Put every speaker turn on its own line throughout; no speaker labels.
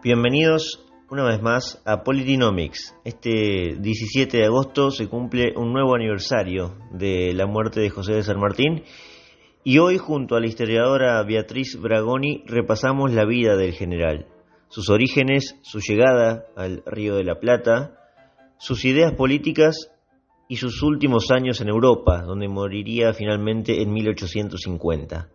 Bienvenidos una vez más a Politinomics. Este 17 de agosto se cumple un nuevo aniversario de la muerte de José de San Martín y hoy junto a la historiadora Beatriz Bragoni repasamos la vida del general, sus orígenes, su llegada al Río de la Plata, sus ideas políticas y sus últimos años en Europa, donde moriría finalmente en 1850.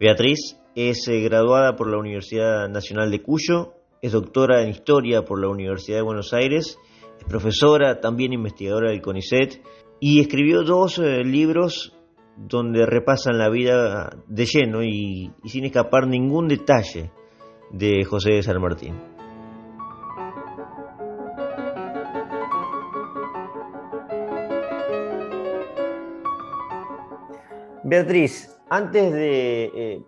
Beatriz es eh, graduada por la Universidad Nacional de Cuyo, es doctora en Historia por la Universidad de Buenos Aires, es profesora, también investigadora del CONICET, y escribió dos eh, libros donde repasan la vida de lleno y, sin escapar ningún detalle de José de San Martín. Beatriz, antes de eh,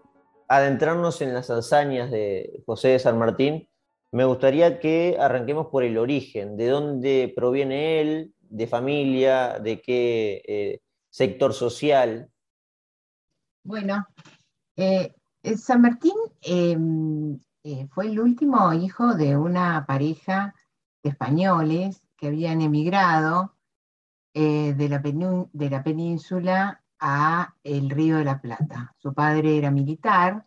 adentrarnos en las hazañas de José de San Martín, me gustaría que arranquemos por el origen, de dónde proviene él, de familia, de qué eh, sector social.
Bueno, eh, San Martín em, fue el último hijo de una pareja de españoles que habían emigrado de la, de la península a el Río de la Plata. Su padre era militar,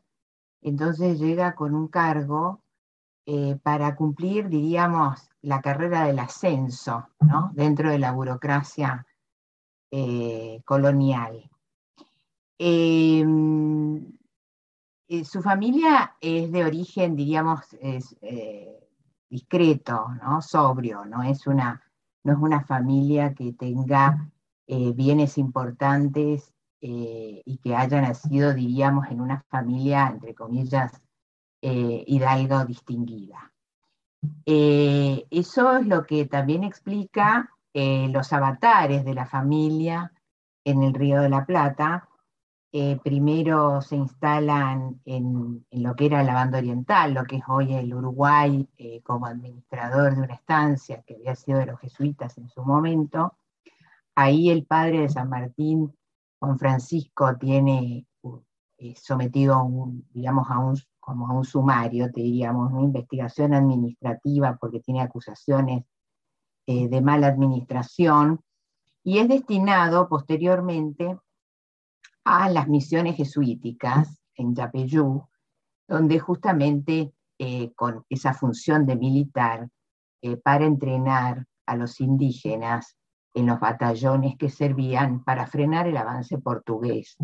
entonces llega con un cargo eh, para cumplir, diríamos, la carrera del ascenso dentro de la burocracia eh, colonial. Em, eh, su familia es de origen, diríamos, discreto, ¿no? sobrio, no es, una, no es una familia que tenga bienes importantes y que haya nacido, diríamos, en una familia, entre comillas, eh, hidalgo distinguida. eso es lo que también explica los avatares de la familia en el Río de la Plata. primero se instalan en, en, lo que era la banda oriental, lo que es hoy el Uruguay, como administrador de una estancia que había sido de los jesuitas en su momento, ahí el padre de San Martín, Juan Francisco, tiene eh, sometido a un, digamos, a un, como a un sumario, diríamos, una investigación administrativa porque tiene acusaciones eh, de mala administración, y es destinado posteriormente a las misiones jesuíticas en Yapeyú, donde justamente eh, con esa función de militar para entrenar a los indígenas en los batallones que servían para frenar el avance portugués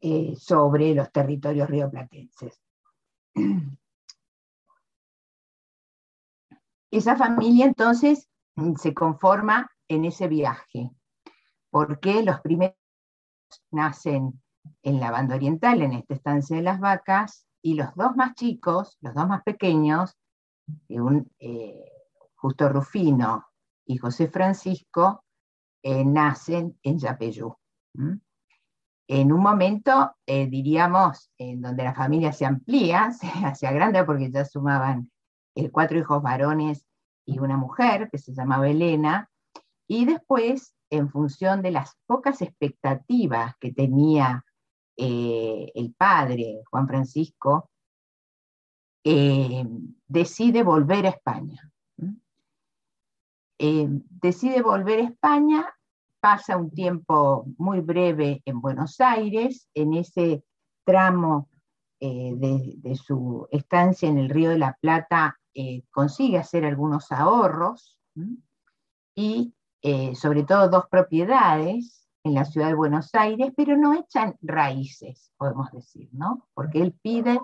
eh, sobre los territorios rioplatenses. Esa familia entonces se conforma en ese viaje, porque los primeros nacen en la banda oriental, en esta estancia de las vacas, y los dos más chicos, los dos más pequeños, un, eh, Justo Rufino y José Francisco eh, nacen en Yapeyú. En un momento, eh, diríamos, en donde la familia se amplía, se hacía grande porque ya sumaban eh, cuatro hijos varones y una mujer que se llamaba Elena, y después, en función de las pocas expectativas que tenía el padre, Juan Francisco, decide volver a España. Eh, decide volver a España, pasa un tiempo muy breve en Buenos Aires, en ese tramo eh, de, su estancia en el Río de la Plata eh, consigue hacer algunos ahorros y sobre todo dos propiedades en la ciudad de Buenos Aires, pero no echan raíces, podemos decir, ¿no? Porque él pide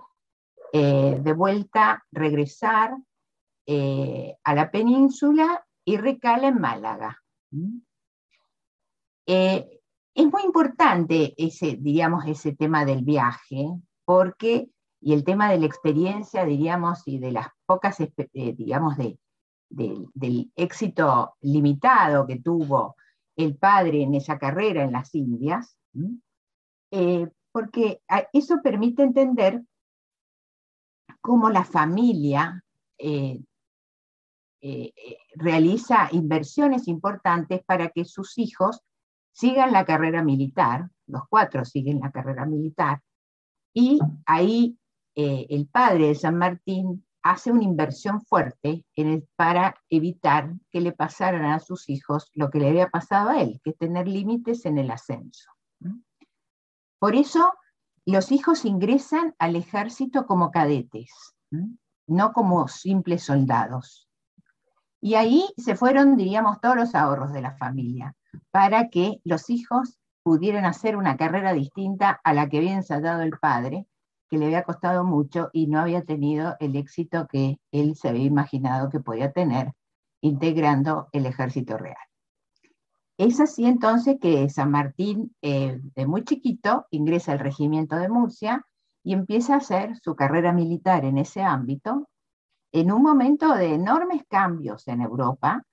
de vuelta regresar a la península y recala en Málaga. Eh, es muy importante ese, diríamos, ese tema del viaje, porque, y el tema de la experiencia, diríamos, y de las pocas, eh, digamos, de, del éxito limitado que tuvo el padre en esa carrera en las Indias, eh, porque eso permite entender cómo la familia realiza inversiones importantes para que sus hijos sigan la carrera militar, los cuatro siguen la carrera militar, y ahí eh, el padre de San Martín hace una inversión fuerte para evitar que le pasaran a sus hijos lo que le había pasado a él, que es tener límites en el ascenso. Por eso los hijos ingresan al ejército como cadetes, no como simples soldados. Y ahí se fueron, diríamos, todos los ahorros de la familia, para que los hijos pudieran hacer una carrera distinta a la que había ensayado el padre, que le había costado mucho y no había tenido el éxito que él se había imaginado que podía tener integrando el ejército real. Es así entonces que San Martín, eh, de muy chiquito, ingresa al regimiento de Murcia y empieza a hacer su carrera militar en ese ámbito, en un momento de enormes cambios en Europa,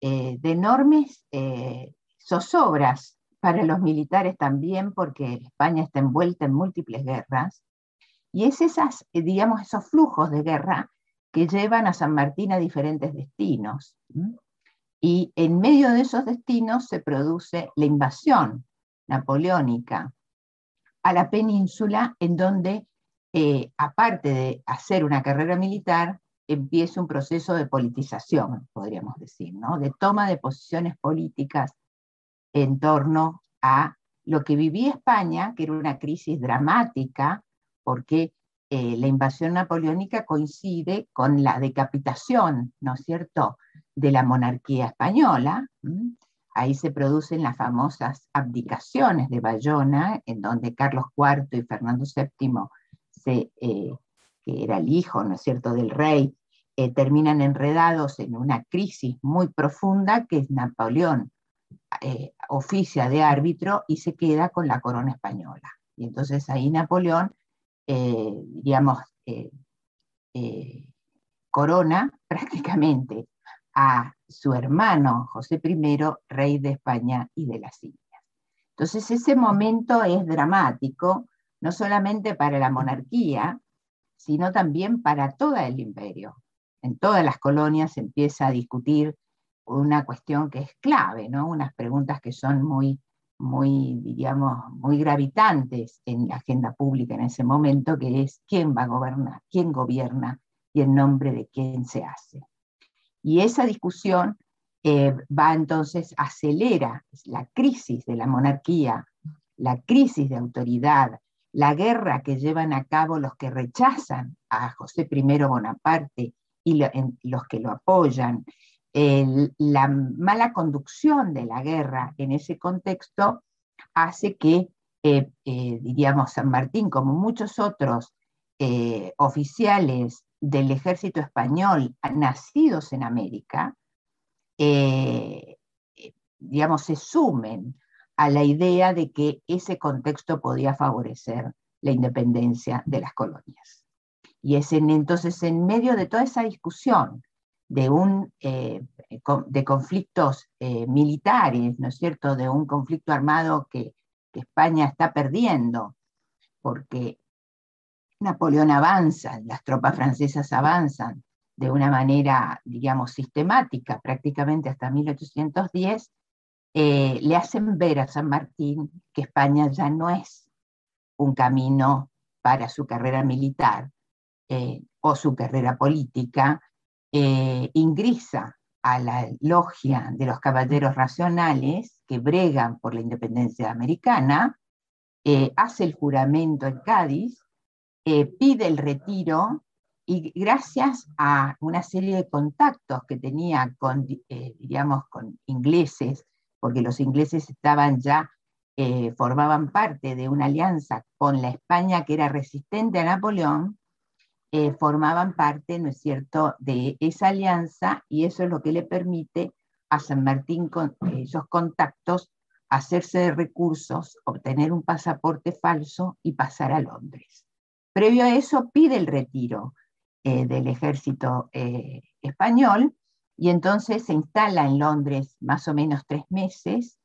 eh, de enormes eh, zozobras para los militares también, porque España está envuelta en múltiples guerras, y es esas, digamos, esos flujos de guerra que llevan a San Martín a diferentes destinos. Y en medio de esos destinos se produce la invasión napoleónica a la península, en donde, eh, aparte de hacer una carrera militar, empieza un proceso de politización, podríamos decir, ¿no? de toma de posiciones políticas en torno a lo que vivía España, que era una crisis dramática, porque eh, la invasión napoleónica coincide con la decapitación, ¿no es cierto?, de la monarquía española. Ahí se producen las famosas abdicaciones de Bayona, en donde Carlos IV y Fernando VII, se, eh, que era el hijo, ¿no es cierto?, del rey, eh, terminan enredados en una crisis muy profunda que es Napoleón eh, oficia de árbitro y se queda con la corona española. Y entonces ahí Napoleón, digamos, corona prácticamente a su hermano José I, rey de España y de las Indias. Entonces ese momento es dramático, no solamente para la monarquía, sino también para todo el imperio. En todas las colonias se empieza a discutir una cuestión que es clave, ¿no? unas preguntas que son muy, muy, diríamos, muy gravitantes en la agenda pública en ese momento, que es quién va a gobernar, quién gobierna y en nombre de quién se hace. Y esa discusión eh, va entonces, acelera la crisis de la monarquía, la crisis de autoridad, la guerra que llevan a cabo los que rechazan a José I Bonaparte y los que lo apoyan, la mala conducción de la guerra en ese contexto hace que, eh, eh, diríamos, San Martín, como muchos otros oficiales del ejército español nacidos en América, eh, digamos, se sumen a la idea de que ese contexto podía favorecer la independencia de las colonias. Y es entonces en medio de toda esa discusión de, un, eh, de conflictos eh, militares, ¿no es cierto?, de un conflicto armado que, que España está perdiendo, porque Napoleón avanza, las tropas francesas avanzan de una manera, digamos, sistemática, prácticamente hasta 1810, eh, le hacen ver a San Martín que España ya no es un camino para su carrera militar eh, o su carrera política, eh, ingresa a la logia de los caballeros racionales que bregan por la independencia americana, hace el juramento en Cádiz, pide el retiro y gracias a una serie de contactos que tenía con, con ingleses, porque los ingleses estaban ya, eh, formaban parte de una alianza con la España que era resistente a Napoleón, formaban parte, ¿no es cierto?, de esa alianza y eso es lo que le permite a San Martín con esos contactos hacerse de recursos, obtener un pasaporte falso y pasar a Londres. Previo a eso pide el retiro eh, del ejército eh, español y entonces se instala en Londres más o menos tres meses.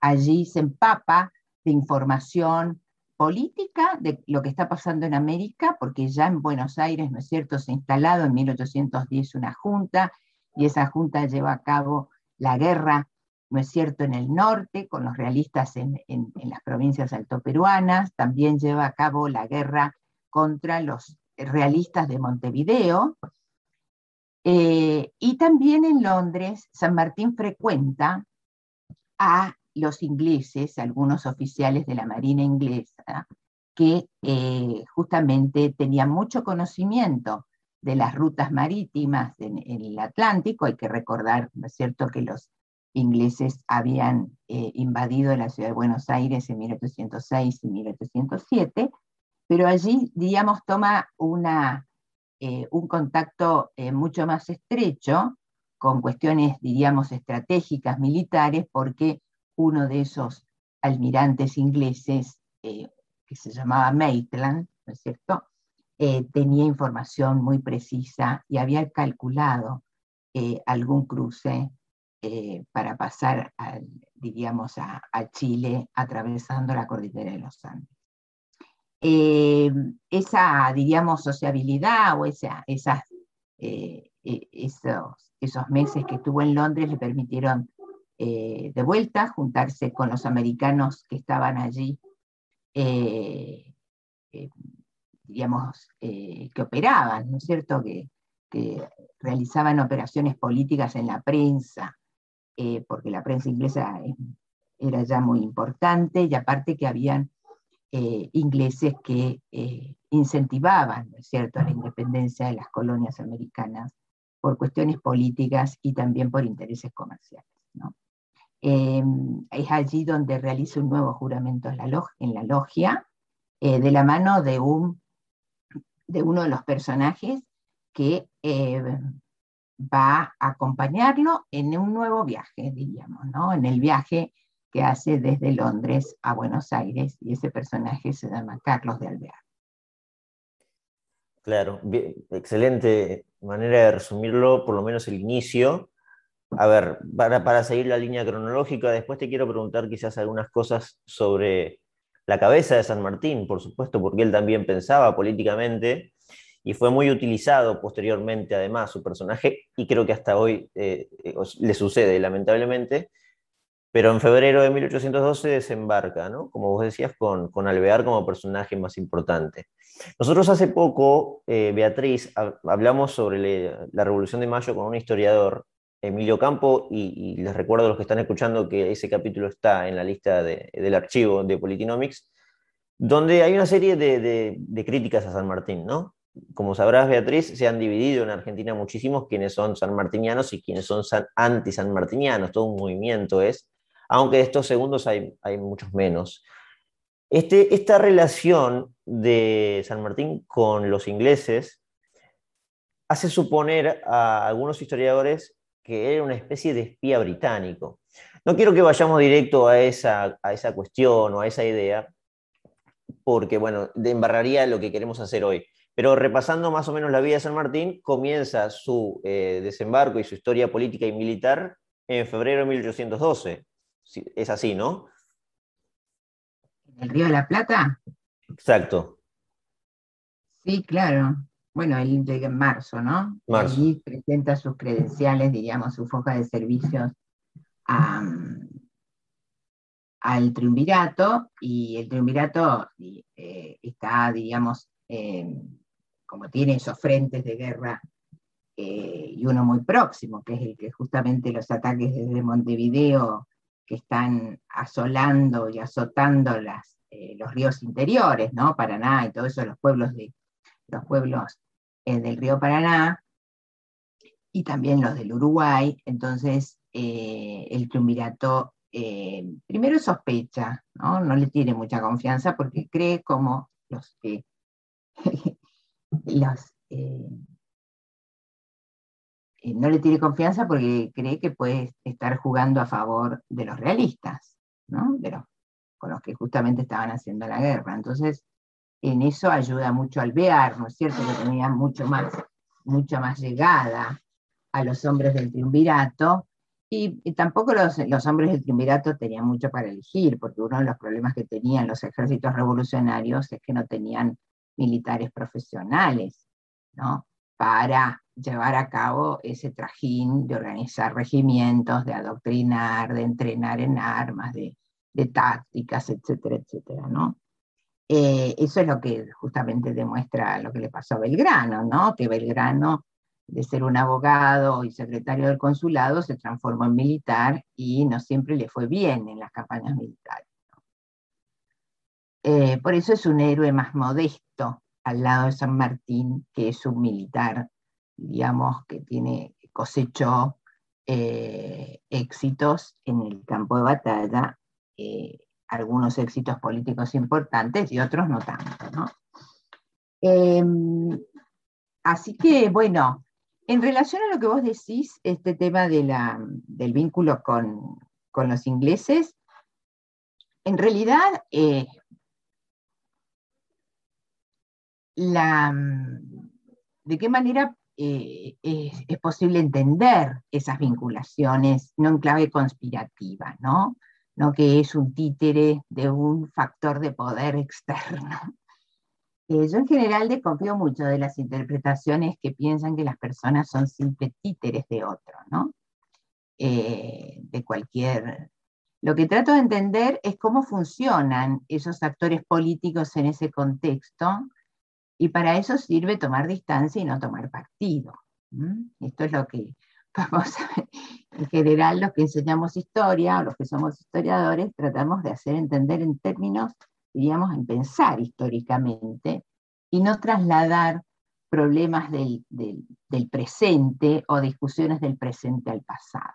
Allí se empapa de información política de lo que está pasando en América, porque ya en Buenos Aires, ¿no es cierto?, se ha instalado en 1810 una junta y esa junta lleva a cabo la guerra, ¿no es cierto?, en el norte, con los realistas en, en las provincias altoperuanas, también lleva a cabo la guerra contra los realistas de Montevideo, Eh, y también en Londres, San Martín frecuenta a los ingleses, algunos oficiales de la Marina inglesa, que eh, justamente tenían mucho conocimiento de las rutas marítimas en, el Atlántico. Hay que recordar, ¿no es cierto?, que los ingleses habían eh, invadido la ciudad de Buenos Aires en 1806 y 1807, pero allí, digamos, toma una, eh, un contacto mucho más estrecho con cuestiones, diríamos, estratégicas, militares, porque uno de esos almirantes ingleses, eh, que se llamaba Maitland, ¿no es cierto?, eh, tenía información muy precisa y había calculado eh, algún cruce para pasar, diríamos, a, Chile atravesando la cordillera de los Andes. Esa, diríamos, sociabilidad o esa, esas, esos, esos meses que estuvo en Londres le permitieron eh, de vuelta, juntarse con los americanos que estaban allí, eh, eh, digamos, que operaban, ¿no es cierto?, que, realizaban operaciones políticas en la prensa, porque la prensa inglesa era ya muy importante y aparte que habían ingleses que incentivaban, ¿no es la independencia de las colonias americanas por cuestiones políticas y también por intereses comerciales. Em, es allí donde realiza un nuevo juramento en la, logia, eh, de la mano de, un, de uno de los personajes que eh, va a acompañarlo en un nuevo viaje, diríamos, ¿no? en el viaje que hace desde Londres a Buenos Aires, y ese personaje se llama Carlos de Alvear.
Claro, excelente manera de resumirlo, por lo menos el inicio. A ver, para, seguir la línea cronológica, después te quiero preguntar quizás algunas cosas sobre la cabeza de San Martín, por supuesto, porque él también pensaba políticamente y fue muy utilizado posteriormente, además, su personaje, y creo que hasta hoy eh, eh, le sucede, lamentablemente, pero en febrero de 1812 desembarca, ¿no? Como vos decías, con, con Alvear como personaje más importante. Nosotros hace poco, eh, Beatriz, hablamos sobre la Revolución de Mayo con un historiador Emilio Campo, y, les recuerdo a los que están escuchando que ese capítulo está en la lista del archivo de Politinomics, donde hay una serie de, críticas a San Martín, ¿no? Como sabrás, Beatriz, se han dividido en Argentina muchísimos quienes son sanmartinianos y quienes son anti-sanmartinianos, todo un movimiento es, aunque de estos segundos hay, hay muchos menos. Este, esta relación de San Martín con los ingleses hace suponer a algunos historiadores que era una especie de espía británico. No quiero que vayamos directo a esa, a esa cuestión o a esa idea, porque, bueno, embarraría lo que queremos hacer hoy. Pero repasando más o menos la vida de San Martín, comienza su eh, desembarco y su historia política y militar en febrero de 1812. Es así, ¿no?
¿En el Río de la Plata?
Exacto.
Sí, claro bueno, él llega en marzo, ¿no?
Marzo.
Y presenta sus credenciales, diríamos, su foja de servicios al triunvirato, y el triunvirato eh, está, digamos, como tiene esos frentes de guerra, eh, y uno muy próximo, que es el que justamente los ataques desde Montevideo que están asolando y azotando las, eh, los ríos interiores, ¿no? Paraná y todos eso, los pueblos de los pueblos eh, del río Paraná y también los del Uruguay. Entonces, eh, el triunvirato primero sospecha, ¿no? ¿no? le tiene mucha confianza porque cree como los que los, no le tiene confianza porque cree que puede estar jugando a favor de los realistas, ¿no? de los, con los que justamente estaban haciendo la guerra. Entonces, en eso ayuda mucho Alvear, ¿no es cierto? Que tenía mucho más, mucha más llegada a los hombres del triunvirato, y, tampoco los, los, hombres del triunvirato tenían mucho para elegir, porque uno de los problemas que tenían los ejércitos revolucionarios es que no tenían militares profesionales, ¿no? Para llevar a cabo ese trajín de organizar regimientos, de adoctrinar, de entrenar en armas, de, tácticas, etcétera, etcétera. Eh, eso es lo que justamente demuestra lo que le pasó a Belgrano, ¿no? que Belgrano de ser un abogado y secretario del consulado, se transformó en militar y no siempre le fue bien en las campañas militares. Eh, por eso es un héroe más modesto al lado de San Martín, que es un militar, digamos, que tiene, cosechó eh, éxitos en el campo de batalla, eh, algunos éxitos políticos importantes y otros no tanto. Em, así que, bueno, en relación a lo que vos decís, este tema de la, del vínculo con, los ingleses, en realidad, eh, la, de qué manera eh, es, posible entender esas vinculaciones, no en clave conspirativa, ¿no? no que es un títere de un factor de poder externo. Eh, yo en general desconfío mucho de las interpretaciones que piensan que las personas son simples títeres de otro, ¿no? Eh, de cualquier... Lo que trato de entender es cómo funcionan esos actores políticos en ese contexto y para eso sirve tomar distancia y no tomar partido. Esto es lo que vamos a ver. En general, los que enseñamos historia o los que somos historiadores tratamos de hacer entender en términos, diríamos, en pensar históricamente y no trasladar problemas del, del presente o discusiones del presente al pasado.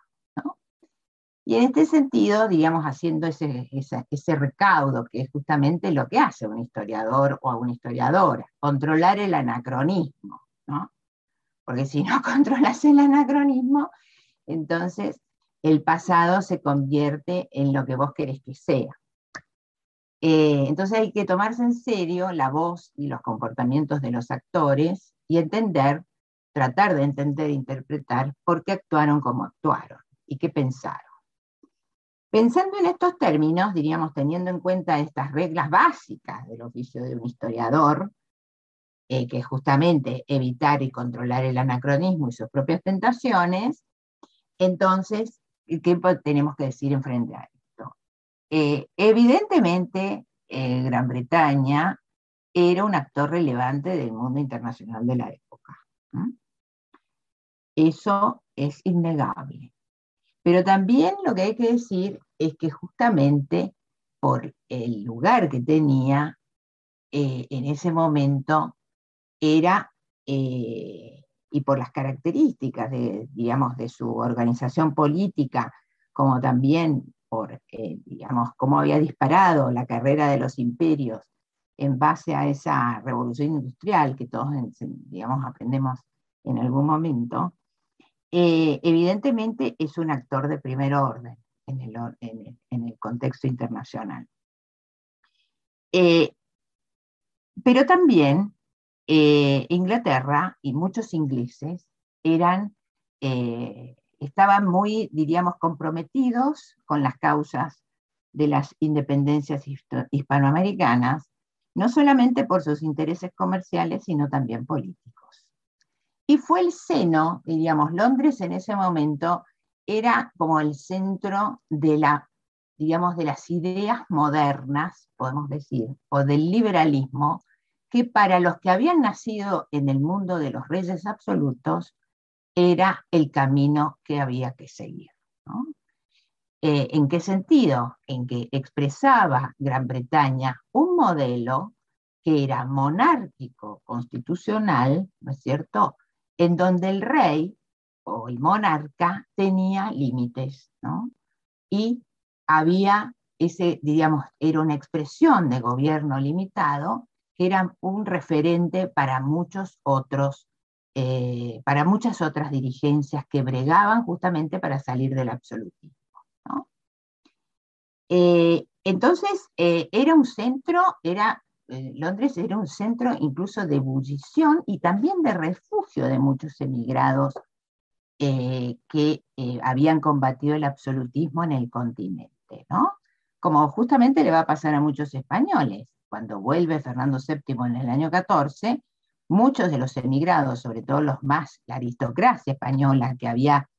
Y en este sentido, digamos, haciendo ese, ese, recaudo, que es justamente lo que hace un historiador o una historiadora, controlar el anacronismo, ¿no? Porque si no controlas el anacronismo, entonces el pasado se convierte en lo que vos querés que sea. Eh, entonces hay que tomarse en serio la voz y los comportamientos de los actores y entender, tratar de entender e interpretar por qué actuaron como actuaron y qué pensaron. Pensando en estos términos, diríamos, teniendo en cuenta estas reglas básicas del oficio de un historiador, eh, que es justamente evitar y controlar el anacronismo y sus propias tentaciones, entonces, ¿qué tenemos que decir en frente a esto? Eh, evidentemente, eh, Gran Bretaña era un actor relevante del mundo internacional de la época. Eso es innegable. Pero también lo que hay que decir es que justamente por el lugar que tenía eh, en ese momento era, eh, y por las características de, digamos, de su organización política, como también por, eh, digamos, cómo había disparado la carrera de los imperios en base a esa revolución industrial que todos, digamos, aprendemos en algún momento, eh, evidentemente es un actor de primer orden en el, contexto internacional. Eh, pero también eh, Inglaterra y muchos ingleses eran, estaban muy, diríamos, comprometidos con las causas de las independencias hispanoamericanas, no solamente por sus intereses comerciales, sino también políticos. Y fue el seno, diríamos, Londres en ese momento era como el centro de la, digamos, de las ideas modernas, podemos decir, o del liberalismo, que para los que habían nacido en el mundo de los reyes absolutos era el camino que había que seguir. Eh, ¿En qué sentido? En que expresaba Gran Bretaña un modelo que era monárquico, constitucional, ¿no es cierto?, en donde el rey o el monarca tenía límites, ¿no? Y había ese, diríamos, era una expresión de gobierno limitado que era un referente para muchos otros, eh, para muchas otras dirigencias que bregaban justamente para salir del absolutismo. Eh, entonces, eh, era un centro, era eh, Londres era un centro incluso de ebullición y también de refugio de muchos emigrados eh, que eh, habían combatido el absolutismo en el continente, ¿no? Como justamente le va a pasar a muchos españoles. Cuando vuelve Fernando VII en el año 14, muchos de los emigrados, sobre todo los más, la aristocracia española que había,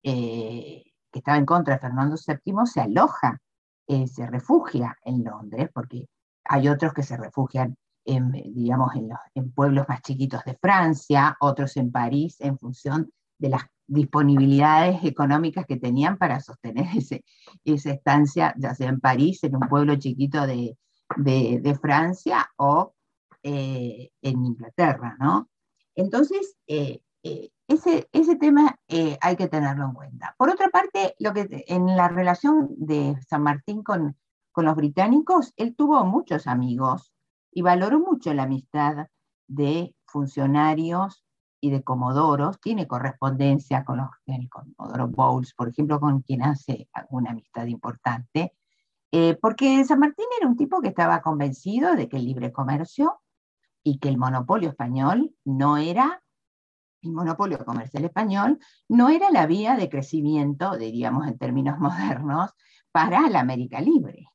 que estaba en contra de Fernando VII, se aloja, se refugia en Londres, porque hay otros que se refugian en, digamos, en, los, en pueblos más chiquitos de Francia, otros en París, en función de las disponibilidades económicas que tenían para sostener esa estancia, ya sea en París, en un pueblo chiquito de, de, Francia o eh, en Inglaterra, ¿no? Entonces, eh, eh, ese, ese, tema hay que tenerlo en cuenta. Por otra parte, lo que, en la relación de San Martín con, con los británicos, él tuvo muchos amigos y valoró mucho la amistad de funcionarios y de comodoros, tiene correspondencia con los, el comodoro Bowles, por ejemplo, con quien hace alguna amistad importante, eh, porque San Martín era un tipo que estaba convencido de que el libre comercio y que el monopolio español no era, el monopolio comercial español no era la vía de crecimiento, diríamos en términos modernos, para la América libre.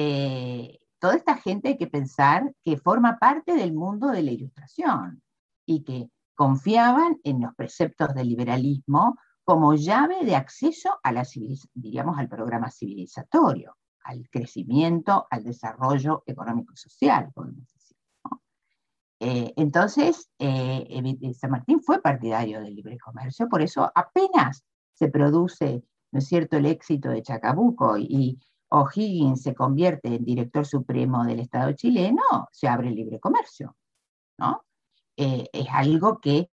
Eh, toda esta gente hay que pensar que forma parte del mundo de la ilustración y que confiaban en los preceptos del liberalismo como llave de acceso a la diríamos, al programa civilizatorio, al crecimiento, al desarrollo económico y social. Eh, entonces, eh, San Martín fue partidario del libre comercio, por eso apenas se produce, ¿no es cierto?, el éxito de Chacabuco y, O'Higgins se convierte en director supremo del Estado chileno, se abre el libre comercio. ¿no? Eh, es algo que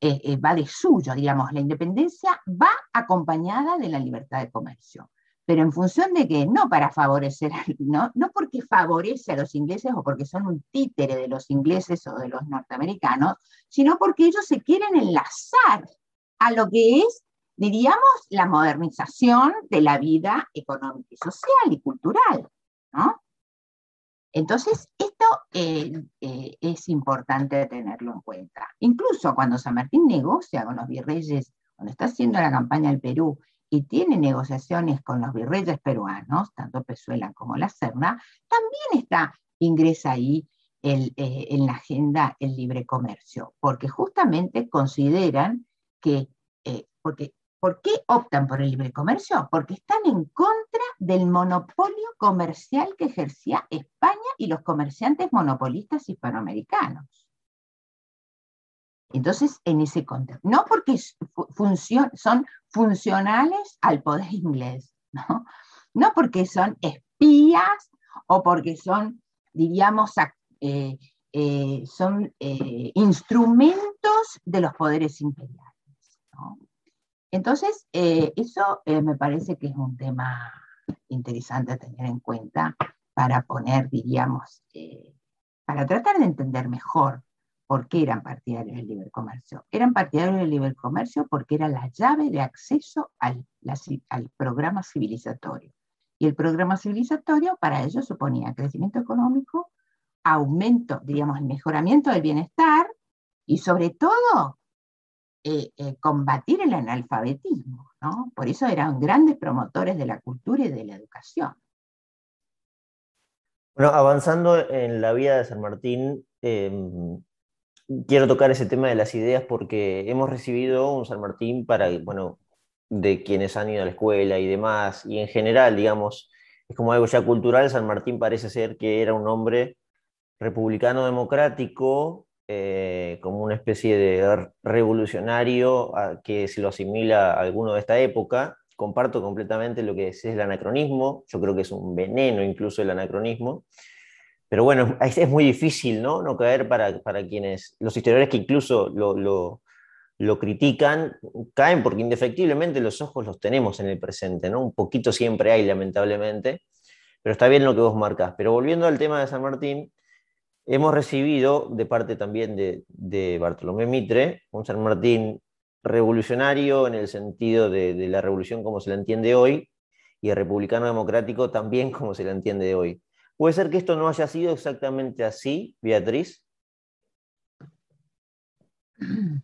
eh, eh, va de suyo, digamos, la independencia va acompañada de la libertad de comercio, pero en función de que no para favorecer, no, no porque favorece a los ingleses o porque son un títere de los ingleses o de los norteamericanos, sino porque ellos se quieren enlazar a lo que es diríamos, la modernización de la vida económica y social y cultural. ¿no? Entonces, esto eh, eh, es importante tenerlo en cuenta. Incluso cuando San Martín negocia con los virreyes, cuando está haciendo la campaña al Perú y tiene negociaciones con los virreyes peruanos, tanto Pezuela como La Serna, también está, ingresa ahí eh, en la agenda el libre comercio, porque justamente consideran que, porque ¿Por qué optan por el libre comercio? Porque están en contra del monopolio comercial que ejercía España y los comerciantes monopolistas hispanoamericanos. Entonces, en ese contexto, no porque son funcionales al poder inglés, ¿no? no porque son espías o porque son, diríamos, eh, eh, son eh, instrumentos de los poderes imperiales. Entonces, eh, eso eh, me parece que es un tema interesante a tener en cuenta para poner, diríamos, eh, para tratar de entender mejor por qué eran partidarios del libre comercio. Eran partidarios del libre comercio porque era la llave de acceso al, al programa civilizatorio. Y el programa civilizatorio para ellos suponía crecimiento económico, aumento, digamos, el mejoramiento del bienestar y sobre todo eh, eh, combatir el analfabetismo, ¿no? Por eso eran grandes promotores de la cultura y de la educación.
Bueno, avanzando en la vida de San Martín, em, quiero tocar ese tema de las ideas porque hemos recibido un San Martín para, bueno, de quienes han ido a la escuela y demás, y en general, digamos, es como algo ya cultural, San Martín parece ser que era un hombre republicano democrático, eh, como una especie de revolucionario que se lo asimila a alguno de esta época. Comparto completamente lo que es, el anacronismo, yo creo que es un veneno incluso el anacronismo, pero bueno, es, muy difícil ¿no? no caer para, para, quienes, los historiadores que incluso lo, lo, lo, critican, caen porque indefectiblemente los ojos los tenemos en el presente, ¿no? un poquito siempre hay lamentablemente, pero está bien lo que vos marcas. Pero volviendo al tema de San Martín, Hemos recibido de parte también de, Bartolomé Mitre, un San Martín revolucionario en el sentido de, la revolución como se la entiende hoy, y republicano democrático también como se la entiende hoy. ¿Puede ser que esto no haya sido exactamente así, Beatriz?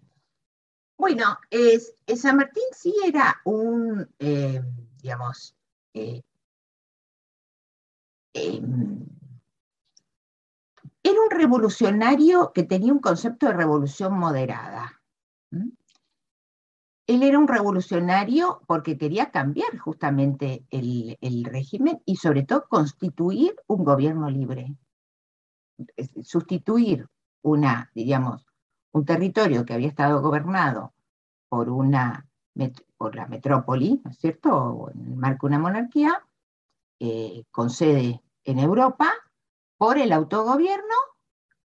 Bueno, San Martín sí era un, eh, digamos, eh, em, era un revolucionario que tenía un concepto de revolución moderada. Él era un revolucionario porque quería cambiar justamente el, régimen y sobre todo constituir un gobierno libre. sustituir una, digamos, un territorio que había estado gobernado por, una, por la metrópoli, ¿no es cierto?, en el marco de una monarquía, eh, con sede en Europa, por el autogobierno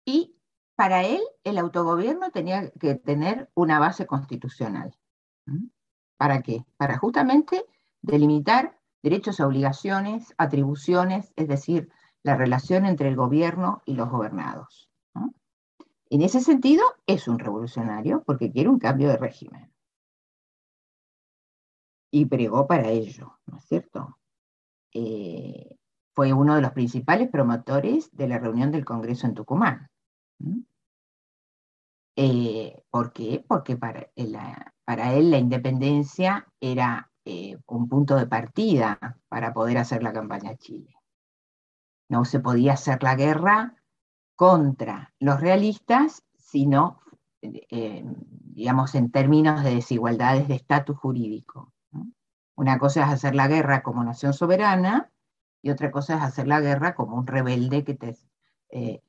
y para él el autogobierno tenía que tener una base constitucional. ¿Para qué? Para justamente delimitar derechos, obligaciones, atribuciones, es decir, la relación entre el gobierno y los gobernados. En ese sentido, es un revolucionario porque quiere un cambio de régimen. Y pregó para ello, ¿no es cierto? Eh, fue uno de los principales promotores de la reunión del Congreso en Tucumán. Eh, ¿Por qué? Porque para, para, él la independencia era eh, un punto de partida para poder hacer la campaña a Chile. No se podía hacer la guerra contra los realistas, sino, eh, digamos, en términos de desigualdades de estatus jurídico. Una cosa es hacer la guerra como nación soberana y otra cosa es hacer la guerra como un rebelde que te eh,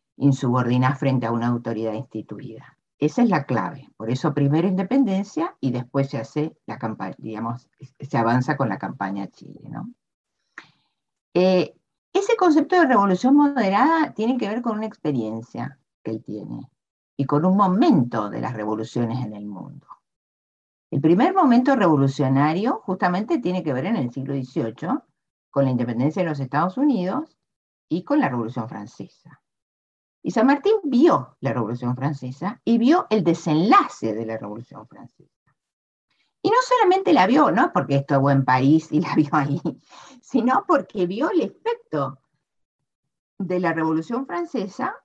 frente a una autoridad instituida. Esa es la clave. Por eso primero independencia y después se hace la campaña, digamos, se avanza con la campaña Chile. Eh, ese concepto de revolución moderada tiene que ver con una experiencia que él tiene y con un momento de las revoluciones en el mundo. El primer momento revolucionario justamente tiene que ver en el siglo XVIII con la independencia de los Estados Unidos y con la Revolución Francesa. Y San Martín vio la Revolución Francesa y vio el desenlace de la Revolución Francesa. Y no solamente la vio, no porque esto es buen país y la vio ahí, sino porque vio el efecto de la Revolución Francesa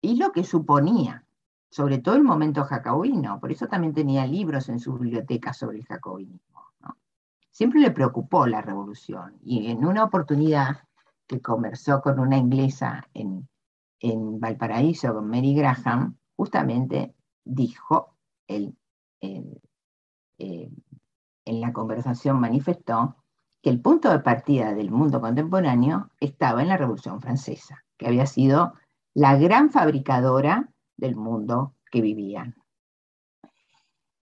y lo que suponía, sobre todo el momento jacobino. Por eso también tenía libros en su biblioteca sobre el jacobinismo. Siempre le preocupó la revolución y en una oportunidad que conversó con una inglesa en, en Valparaíso, con Mary Graham, justamente dijo eh, en la conversación manifestó que el punto de partida del mundo contemporáneo estaba en la Revolución Francesa, que había sido la gran fabricadora del mundo que vivían.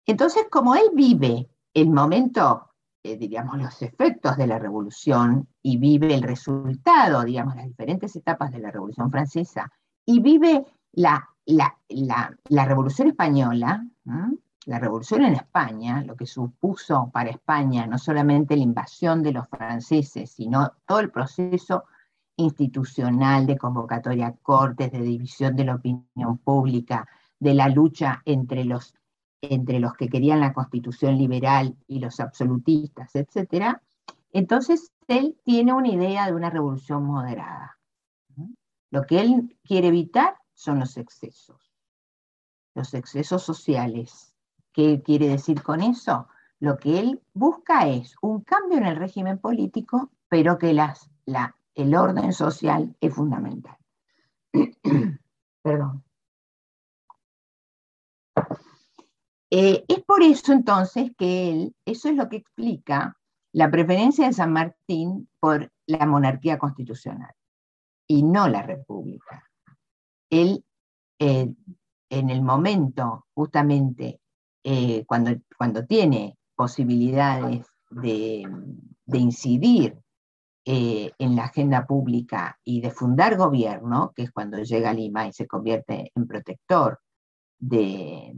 Entonces, como él vive el momento, eh, diríamos, los efectos de la revolución y vive el resultado, digamos, las diferentes etapas de la Revolución Francesa y vive la, la, Revolución Española, la revolución en España, lo que supuso para España no solamente la invasión de los franceses, sino todo el proceso institucional de convocatoria a cortes, de división de la opinión pública, de la lucha entre los, entre los que querían la constitución liberal y los absolutistas, etc. Entonces, él tiene una idea de una revolución moderada. Lo que él quiere evitar son los excesos, los excesos sociales, ¿Qué quiere decir con eso? Lo que él busca es un cambio en el régimen político, pero que el orden social es fundamental. Perdón. Eh, es por eso entonces que él, eso es lo que explica la preferencia de San Martín por la monarquía constitucional y no la república. Él, eh, en el momento justamente eh, cuando, cuando tiene posibilidades de, incidir en la agenda pública y de fundar gobierno, que es cuando llega a Lima y se convierte en protector de,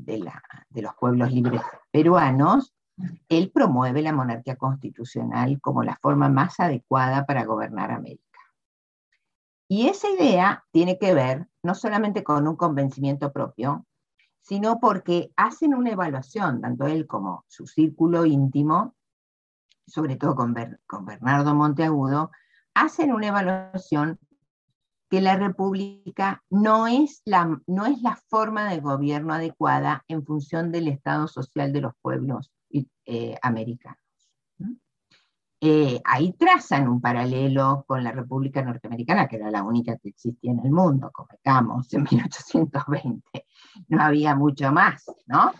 los pueblos libres peruanos, él promueve la monarquía constitucional como la forma más adecuada para gobernar América. Y esa idea tiene que ver no solamente con un convencimiento propio, sino porque hacen una evaluación, tanto él como su círculo íntimo, sobre todo con, Bernardo Monteagudo, hacen una evaluación que la república no es la, no es la forma de gobierno adecuada en función del estado social de los pueblos eh, americanos. Eh, ahí trazan un paralelo con la República Norteamericana, que era la única que existía en el mundo, convengamos, en 1820. No había mucho más, ¿no?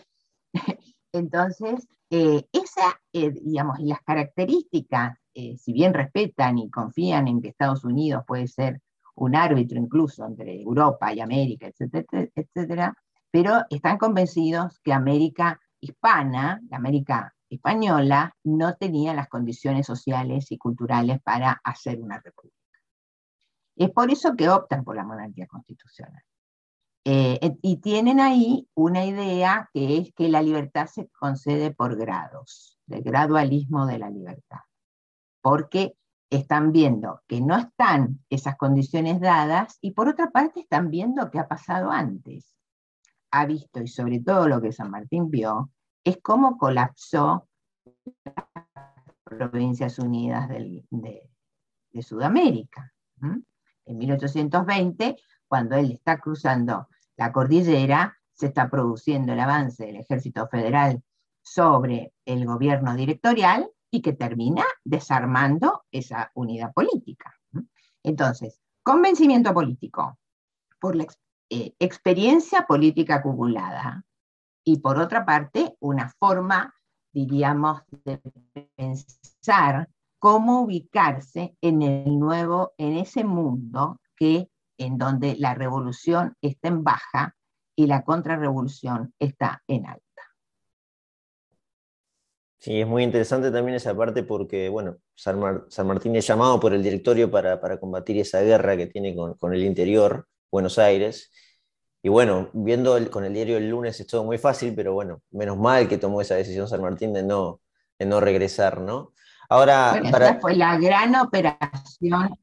Entonces, eh, esa, eh, digamos, las características, si bien respetan y confían en que Estados Unidos puede ser un árbitro incluso entre Europa y América, etcétera, etcétera, pero están convencidos que América hispana, la América española, no tenía las condiciones sociales y culturales para hacer una república. Es por eso que optan por la monarquía constitucional. Eh, y tienen ahí una idea que es que la libertad se concede por grados, del gradualismo de la libertad, porque están viendo que no están esas condiciones dadas y por otra parte están viendo qué ha pasado antes. Ha visto, y sobre todo lo que San Martín vio, es cómo colapsó las Provincias Unidas de, Sudamérica. En 1820, cuando él está cruzando la cordillera, se está produciendo el avance del ejército federal sobre el gobierno directorial y que termina desarmando esa unidad política. Entonces, convencimiento político por la eh, experiencia política acumulada y por otra parte una forma, diríamos, de pensar cómo ubicarse en el nuevo, en ese mundo que en donde la revolución está en baja y la contrarrevolución está en alta.
Sí, es muy interesante también esa parte porque, bueno, San, Martín es llamado por el directorio para, combatir esa guerra que tiene con, el interior, Buenos Aires. Y bueno, viendo con el diario el lunes es todo muy fácil, pero bueno, menos mal que tomó esa decisión San Martín de no, de no regresar, ¿no?
Ahora, esa fue la gran operación,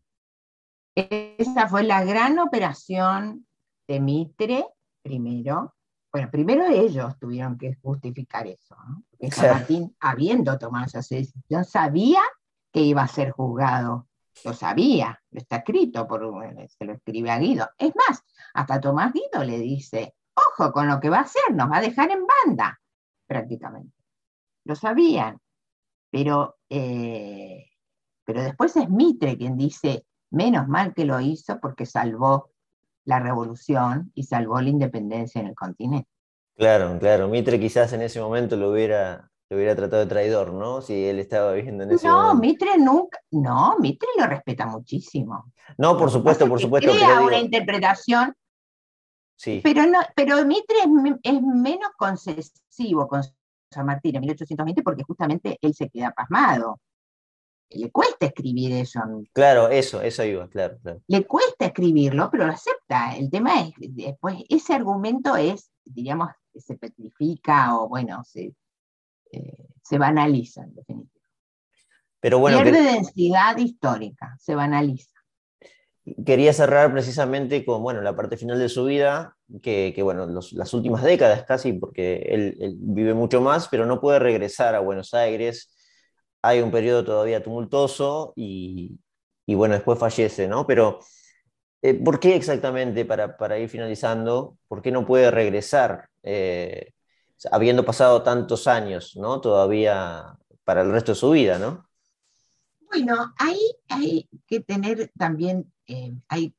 esa fue la gran operación de Mitre, primero. Bueno, primero ellos tuvieron que justificar eso, ¿no? San Martín, habiendo tomado esa decisión, sabía que iba a ser juzgado. Lo sabía, lo está escrito, por, se lo escribe a Guido. Es más, hasta Tomás Guido le dice, ojo con lo que va a hacer, nos va a dejar en banda, prácticamente. Lo sabían, pero, eh, pero después es Mitre quien dice, menos mal que lo hizo porque salvó la revolución y salvó la independencia en el continente.
Claro, claro. Mitre quizás en ese momento lo hubiera, lo hubiera tratado de traidor, ¿no? Si él estaba viviendo en ese
momento. No, Mitre nunca, no, Mitre lo respeta muchísimo.
No, por supuesto, por supuesto.
Crea una interpretación. Sí. Pero, no, pero Mitre es, menos concesivo con San Martín en 1820 porque justamente él se queda pasmado. Le cuesta escribir eso.
Claro, eso, eso iba, claro, claro.
Le cuesta escribirlo, pero lo acepta. El tema es, después, ese argumento es, diríamos, se petrifica o bueno, se, eh, se banaliza en definitiva.
Pero bueno,
Pierde densidad histórica, se banaliza.
Quería cerrar precisamente con bueno, la parte final de su vida, que, bueno, las últimas décadas casi, porque él, vive mucho más, pero no puede regresar a Buenos Aires. Hay un periodo todavía tumultuoso y, bueno, después fallece, ¿no? Pero eh, ¿Por qué exactamente, para, ir finalizando, por qué no puede regresar, eh, habiendo pasado tantos años, ¿no? Todavía para el resto de su vida, ¿no?
Bueno, ahí hay que tener también, eh, hay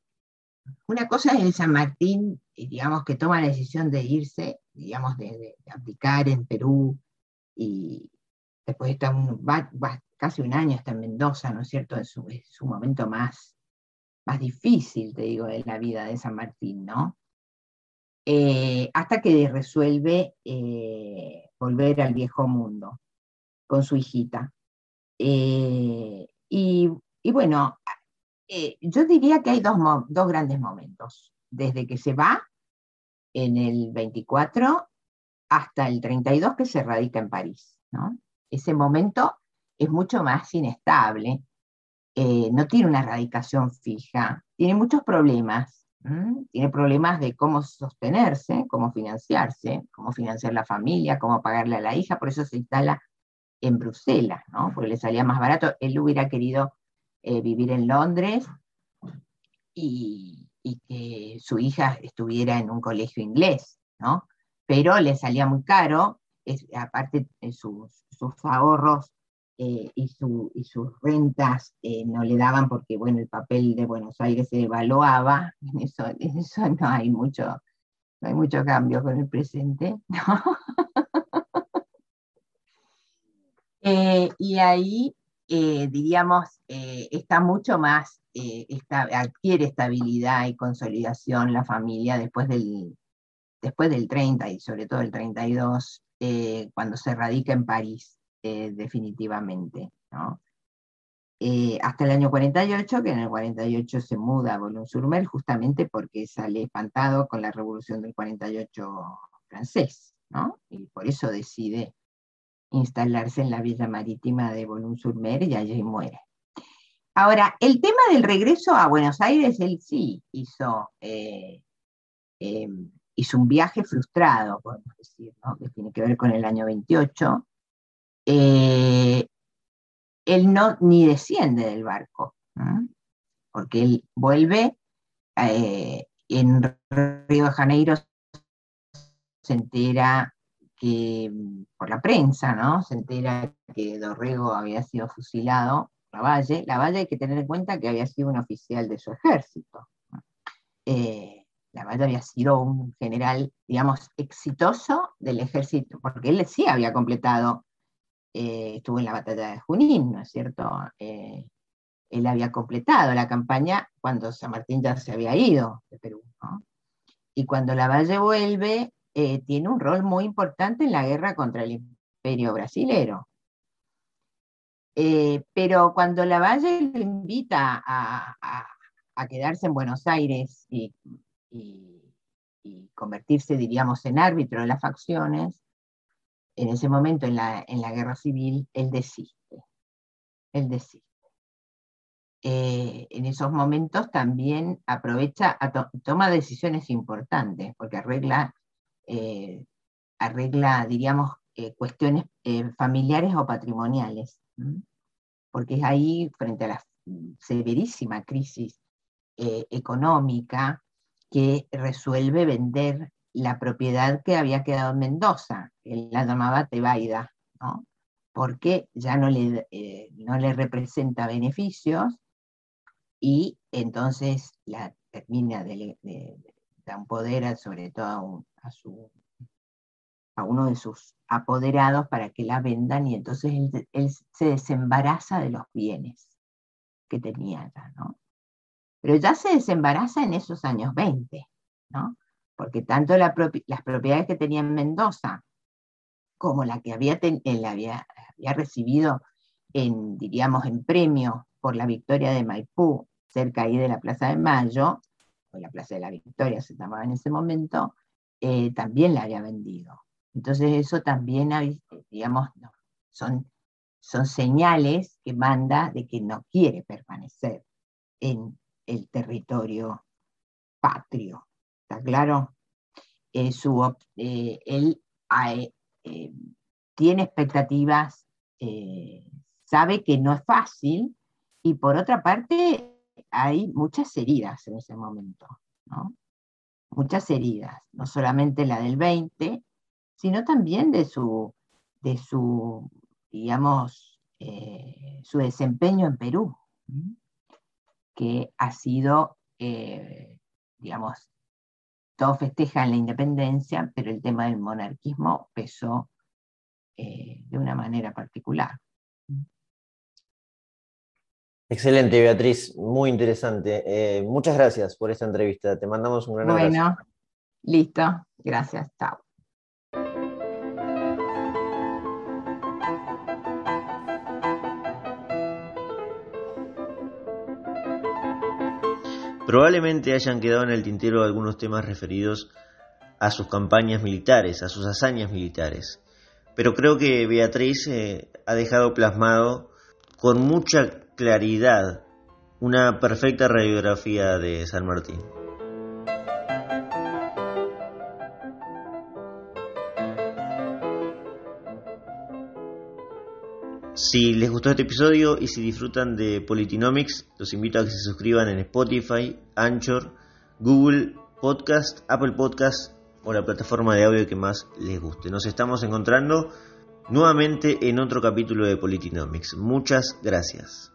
una cosa es el San Martín, digamos, que toma la decisión de irse, digamos, de, aplicar en Perú y después está casi un año está en Mendoza, ¿no es cierto? Es su, su momento más más difícil, te digo, de la vida de San Martín, ¿no? Eh, hasta que resuelve eh, volver al viejo mundo con su hijita. Eh, y, bueno, yo diría que hay dos, dos, grandes momentos, desde que se va en el 24 hasta el 32 que se radica en París. ¿no? Ese momento es mucho más inestable, eh, no tiene una radicación fija, tiene muchos problemas. Tiene problemas de cómo sostenerse, cómo financiarse, cómo financiar la familia, cómo pagarle a la hija, por eso se instala en Bruselas, ¿no? porque le salía más barato. Él hubiera querido eh, vivir en Londres y, que su hija estuviera en un colegio inglés, ¿no? pero le salía muy caro, aparte de sus, sus ahorros eh, y, sus rentas eh, no le daban porque, bueno, el papel de Buenos Aires se evaluaba, en eso, no hay mucho, no hay mucho cambio con el presente, eh, y ahí, diríamos, está mucho más eh, adquiere estabilidad y consolidación la familia después del, después del 30 y sobre todo el 32, eh, cuando se radica en París eh, definitivamente. hasta el año 48, que en el 48 se muda a Boulogne-sur-Mer justamente porque sale espantado con la revolución del 48 francés, y por eso decide instalarse en la villa marítima de Boulogne-sur-Mer y allí muere. Ahora, el tema del regreso a Buenos Aires, él sí hizo, eh, em, hizo un viaje frustrado, podemos decir, que tiene que ver con el año 28. Eh, él no ni desciende del barco, porque él vuelve eh, en Río de Janeiro, se entera que, por la prensa, ¿no? Se entera que Dorrego había sido fusilado Lavalle, Lavalle hay que tener en cuenta que había sido un oficial de su ejército. Eh, Lavalle había sido un general, digamos, exitoso del ejército, porque él sí había completado, eh, estuvo en la batalla de Junín, ¿no es cierto? Eh, él había completado la campaña cuando San Martín ya se había ido de Perú. Y cuando Lavalle vuelve, tiene un rol muy importante en la guerra contra el imperio brasilero. Eh, pero cuando Lavalle lo invita a, quedarse en Buenos Aires y, convertirse, diríamos, en árbitro de las facciones, en ese momento en la, guerra civil, él desiste. Él desiste. Eh, en esos momentos también aprovecha, toma decisiones importantes, porque arregla, eh, arregla diríamos, cuestiones familiares o patrimoniales porque es ahí, frente a la severísima crisis eh, económica, que resuelve vender la propiedad que había quedado en Mendoza, él la llamaba Tebaida, porque ya no le, eh, no le representa beneficios y entonces la termina de, un poder sobre todo a uno de sus apoderados para que la vendan y entonces él, se desembaraza de los bienes que tenía ya, ¿no? Pero ya se desembaraza en esos años 20, ¿no? Porque tanto las propiedades que tenía en Mendoza como la que había, él había, recibido en, diríamos, en premio por la victoria de Maipú, cerca ahí de la Plaza de Mayo, o la Plaza de la Victoria se llamaba en ese momento, eh, también la había vendido. Entonces eso también, digamos, son, son señales que manda de que no quiere permanecer en el territorio patrio. ¿Está claro? Eh, eh, él eh, tiene expectativas, sabe que no es fácil y por otra parte hay muchas heridas en ese momento, ¿no? Muchas heridas, no solamente la del 20, sino también de su, de su digamos, su desempeño en Perú, que ha sido, eh, digamos, todos festejan la independencia, pero el tema del monarquismo pesó eh, de una manera particular.
Excelente, Beatriz, muy interesante. muchas gracias por esta entrevista. Te mandamos un gran abrazo. Bueno,
listo. Gracias. Chao.
Probablemente hayan quedado en el tintero algunos temas referidos a sus campañas militares, a sus hazañas militares. Pero creo que Beatriz eh, ha dejado plasmado con mucha claridad una perfecta radiografía de San Martín. Si les gustó este episodio y si disfrutan de Politinomics, los invito a que se suscriban en Spotify, Anchor, Google Podcast, Apple Podcast o la plataforma de audio que más les guste. Nos estamos encontrando nuevamente en otro capítulo de Politinomics. Muchas gracias.